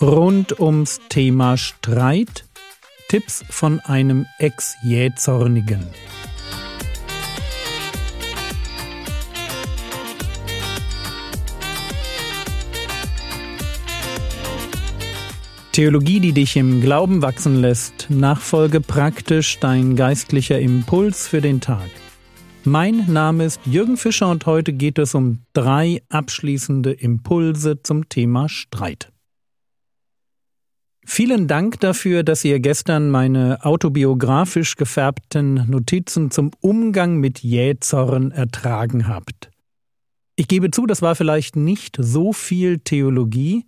rund ums Thema Streit, Tipps von einem Ex-Jähzornigen. Theologie, die dich im Glauben wachsen lässt, nachfolge praktisch dein geistlicher Impuls für den Tag. Mein Name ist Jürgen Fischer und heute geht es um drei abschließende Impulse zum Thema Streit. Vielen Dank dafür, dass ihr gestern meine autobiografisch gefärbten Notizen zum Umgang mit Jähzorn ertragen habt. Ich gebe zu, das war vielleicht nicht so viel Theologie,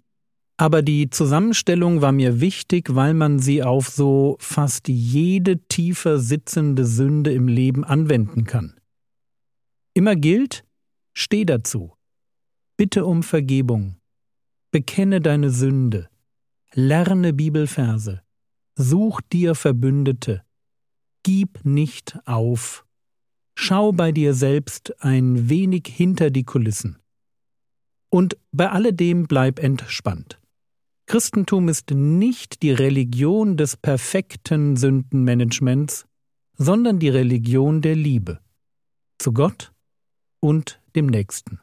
aber die Zusammenstellung war mir wichtig, weil man sie auf so fast jede tiefer sitzende Sünde im Leben anwenden kann. Immer gilt, steh dazu. Bitte um Vergebung. Bekenne deine Sünde. Lerne Bibelverse. Such dir Verbündete. Gib nicht auf. Schau bei dir selbst ein wenig hinter die Kulissen. Und bei alledem bleib entspannt. Christentum ist nicht die Religion des perfekten Sündenmanagements, sondern die Religion der Liebe. Zu Gott und dem Nächsten.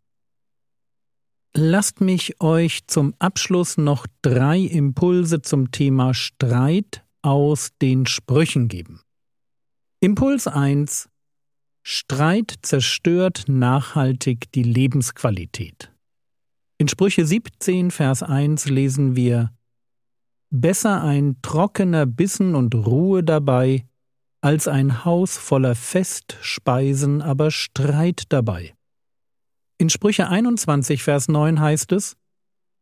Lasst mich euch zum Abschluss noch drei Impulse zum Thema Streit aus den Sprüchen geben. Impuls 1 Streit zerstört nachhaltig die Lebensqualität. In Sprüche 17, Vers 1 lesen wir Besser ein trockener Bissen und Ruhe dabei, als ein Haus voller Festspeisen, aber Streit dabei. In Sprüche 21, Vers 9 heißt es,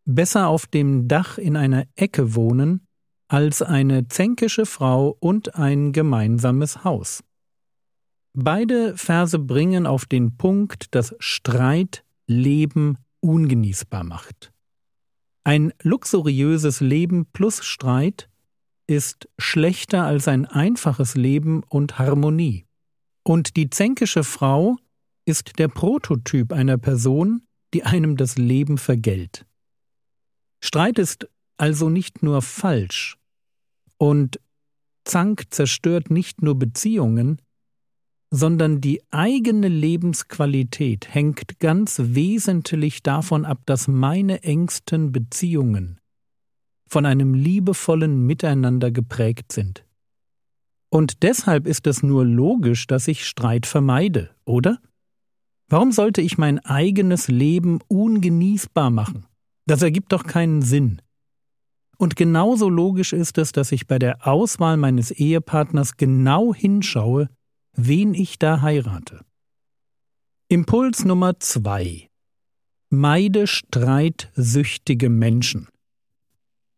Besser auf dem Dach in einer Ecke wohnen, als eine zänkische Frau und ein gemeinsames Haus. Beide Verse bringen auf den Punkt, dass Streit Leben ungenießbar macht. Ein luxuriöses Leben plus Streit ist schlechter als ein einfaches Leben und Harmonie. Und die zänkische Frau ist der Prototyp einer Person, die einem das Leben vergällt. Streit ist also nicht nur falsch und Zank zerstört nicht nur Beziehungen, sondern die eigene Lebensqualität hängt ganz wesentlich davon ab, dass meine engsten Beziehungen von einem liebevollen Miteinander geprägt sind. Und deshalb ist es nur logisch, dass ich Streit vermeide, oder? Warum sollte ich mein eigenes Leben ungenießbar machen? Das ergibt doch keinen Sinn. Und genauso logisch ist es, dass ich bei der Auswahl meines Ehepartners genau hinschaue, wen ich da heirate. Impuls Nummer zwei. Meide streitsüchtige Menschen.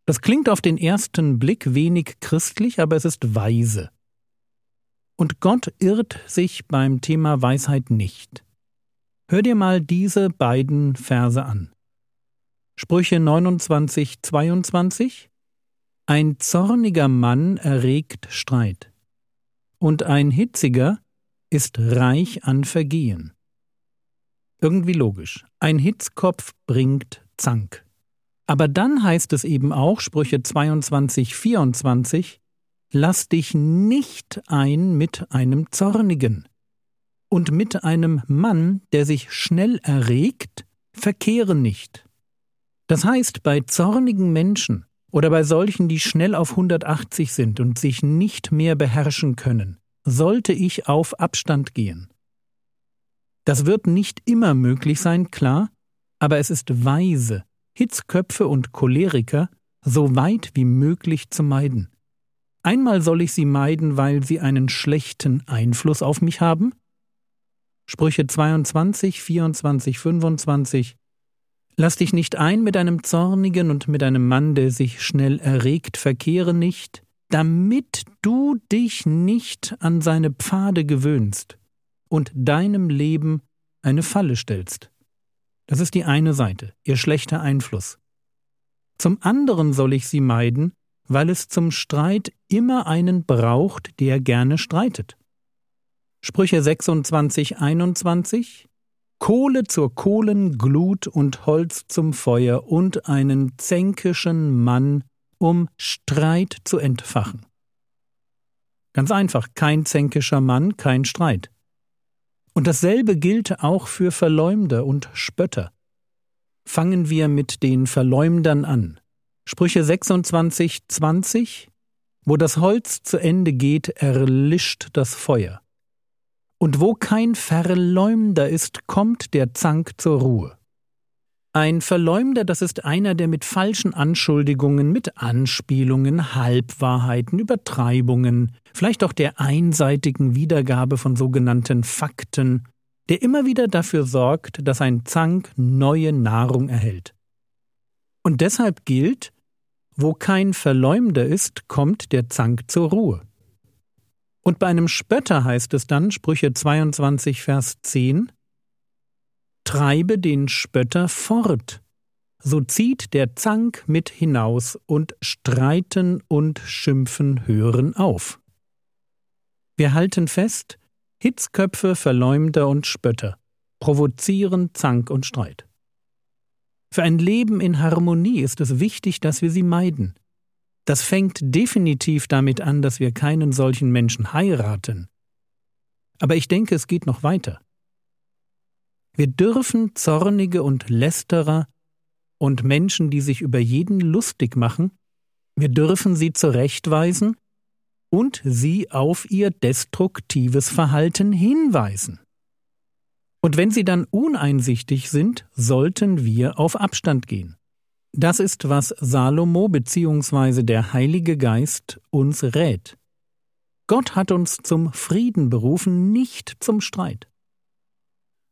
Das klingt auf den ersten Blick wenig christlich, aber es ist weise. Und Gott irrt sich beim Thema Weisheit nicht. Hör dir mal diese beiden Verse an. Sprüche 29, 22 Ein zorniger Mann erregt Streit, und ein hitziger ist reich an Vergehen. Irgendwie logisch. Ein Hitzkopf bringt Zank. Aber dann heißt es eben auch, Sprüche 22, 24, Lass dich nicht ein mit einem Zornigen. Und mit einem Mann, der sich schnell erregt, verkehre nicht. Das heißt, bei zornigen Menschen oder bei solchen, die schnell auf 180 sind und sich nicht mehr beherrschen können, sollte ich auf Abstand gehen. Das wird nicht immer möglich sein, klar, aber es ist weise, Hitzköpfe und Choleriker so weit wie möglich zu meiden. Einmal soll ich sie meiden, weil sie einen schlechten Einfluss auf mich haben? Sprüche 22, 24, 25 Lass dich nicht ein mit einem Zornigen und mit einem Mann, der sich schnell erregt, verkehre nicht, damit du dich nicht an seine Pfade gewöhnst und deinem Leben eine Falle stellst. Das ist die eine Seite, ihr schlechter Einfluss. Zum anderen soll ich sie meiden, weil es zum Streit immer einen braucht, der gerne streitet. Sprüche 26, 21 Kohle zur Kohlenglut und Holz zum Feuer und einen zänkischen Mann, um Streit zu entfachen. Ganz einfach, kein zänkischer Mann, kein Streit. Und dasselbe gilt auch für Verleumder und Spötter. Fangen wir mit den Verleumdern an. Sprüche 26, 20 Wo das Holz zu Ende geht, erlischt das Feuer. Und wo kein Verleumder ist, kommt der Zank zur Ruhe. Ein Verleumder, das ist einer, der mit falschen Anschuldigungen, mit Anspielungen, Halbwahrheiten, Übertreibungen, vielleicht auch der einseitigen Wiedergabe von sogenannten Fakten, der immer wieder dafür sorgt, dass ein Zank neue Nahrung erhält. Und deshalb gilt, wo kein Verleumder ist, kommt der Zank zur Ruhe. Und bei einem Spötter heißt es dann, Sprüche 22, Vers 10, Treibe den Spötter fort, so zieht der Zank mit hinaus und Streiten und Schimpfen hören auf. Wir halten fest, Hitzköpfe, Verleumder und Spötter provozieren Zank und Streit. Für ein Leben in Harmonie ist es wichtig, dass wir sie meiden, das fängt definitiv damit an, dass wir keinen solchen Menschen heiraten. Aber ich denke, es geht noch weiter. Wir dürfen Zornige und Lästerer und Menschen, die sich über jeden lustig machen, wir dürfen sie zurechtweisen und sie auf ihr destruktives Verhalten hinweisen. Und wenn sie dann uneinsichtig sind, sollten wir auf Abstand gehen. Das ist, was Salomo bzw. der Heilige Geist uns rät. Gott hat uns zum Frieden berufen, nicht zum Streit.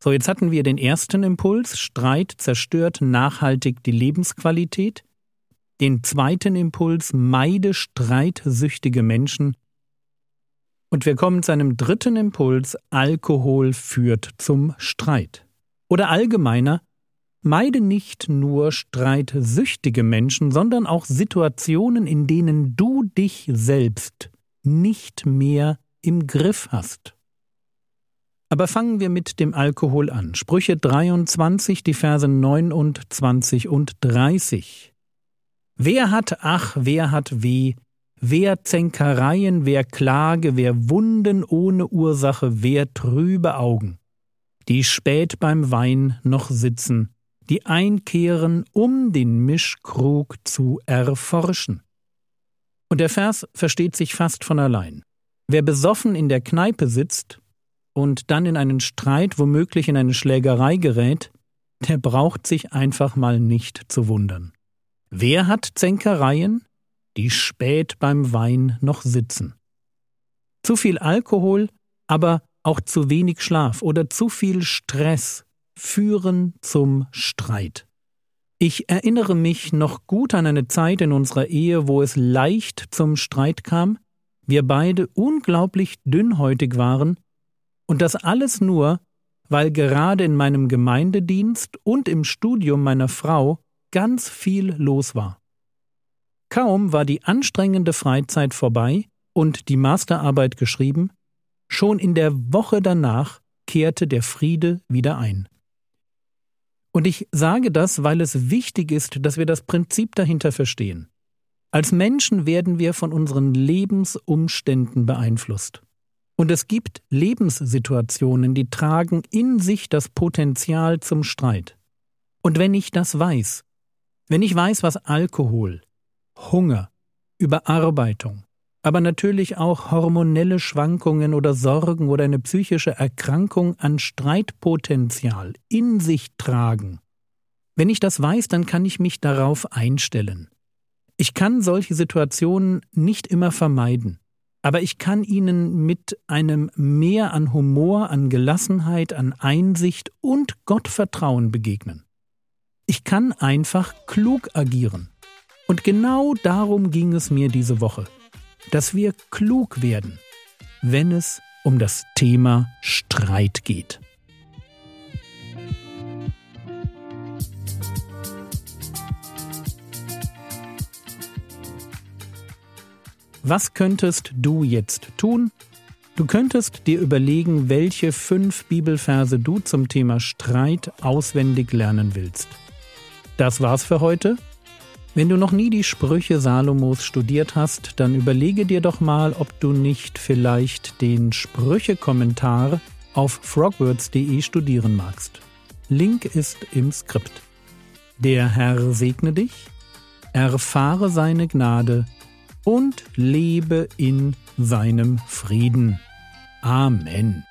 So, jetzt hatten wir den ersten Impuls, Streit zerstört nachhaltig die Lebensqualität, den zweiten Impuls, meide streitsüchtige Menschen, und wir kommen zu einem dritten Impuls, Alkohol führt zum Streit. Oder allgemeiner, Meide nicht nur streitsüchtige Menschen, sondern auch Situationen, in denen du dich selbst nicht mehr im Griff hast. Aber fangen wir mit dem Alkohol an. Sprüche 23, die Verse 29 und 30. Wer hat ach, wer hat weh, wer Zänkereien, wer Klage, wer Wunden ohne Ursache, wer trübe Augen, die spät beim Wein noch sitzen, die einkehren, um den Mischkrug zu erforschen. Und der Vers versteht sich fast von allein. Wer besoffen in der Kneipe sitzt und dann in einen Streit, womöglich in eine Schlägerei gerät, der braucht sich einfach mal nicht zu wundern. Wer hat Zänkereien, die spät beim Wein noch sitzen? Zu viel Alkohol, aber auch zu wenig Schlaf oder zu viel Stress führen zum Streit. Ich erinnere mich noch gut an eine Zeit in unserer Ehe, wo es leicht zum Streit kam, wir beide unglaublich dünnhäutig waren, und das alles nur, weil gerade in meinem Gemeindedienst und im Studium meiner Frau ganz viel los war. Kaum war die anstrengende Freizeit vorbei und die Masterarbeit geschrieben, schon in der Woche danach kehrte der Friede wieder ein. Und ich sage das, weil es wichtig ist, dass wir das Prinzip dahinter verstehen. Als Menschen werden wir von unseren Lebensumständen beeinflusst. Und es gibt Lebenssituationen, die tragen in sich das Potenzial zum Streit. Und wenn ich das weiß, wenn ich weiß, was Alkohol, Hunger, Überarbeitung, aber natürlich auch hormonelle Schwankungen oder Sorgen oder eine psychische Erkrankung an Streitpotenzial in sich tragen. Wenn ich das weiß, dann kann ich mich darauf einstellen. Ich kann solche Situationen nicht immer vermeiden, aber ich kann ihnen mit einem Mehr an Humor, an Gelassenheit, an Einsicht und Gottvertrauen begegnen. Ich kann einfach klug agieren. Und genau darum ging es mir diese Woche dass wir klug werden, wenn es um das Thema Streit geht. Was könntest du jetzt tun? Du könntest dir überlegen, welche fünf Bibelverse du zum Thema Streit auswendig lernen willst. Das war's für heute. Wenn du noch nie die Sprüche Salomos studiert hast, dann überlege dir doch mal, ob du nicht vielleicht den Sprüche-Kommentar auf frogwords.de studieren magst. Link ist im Skript. Der Herr segne dich, erfahre seine Gnade und lebe in seinem Frieden. Amen.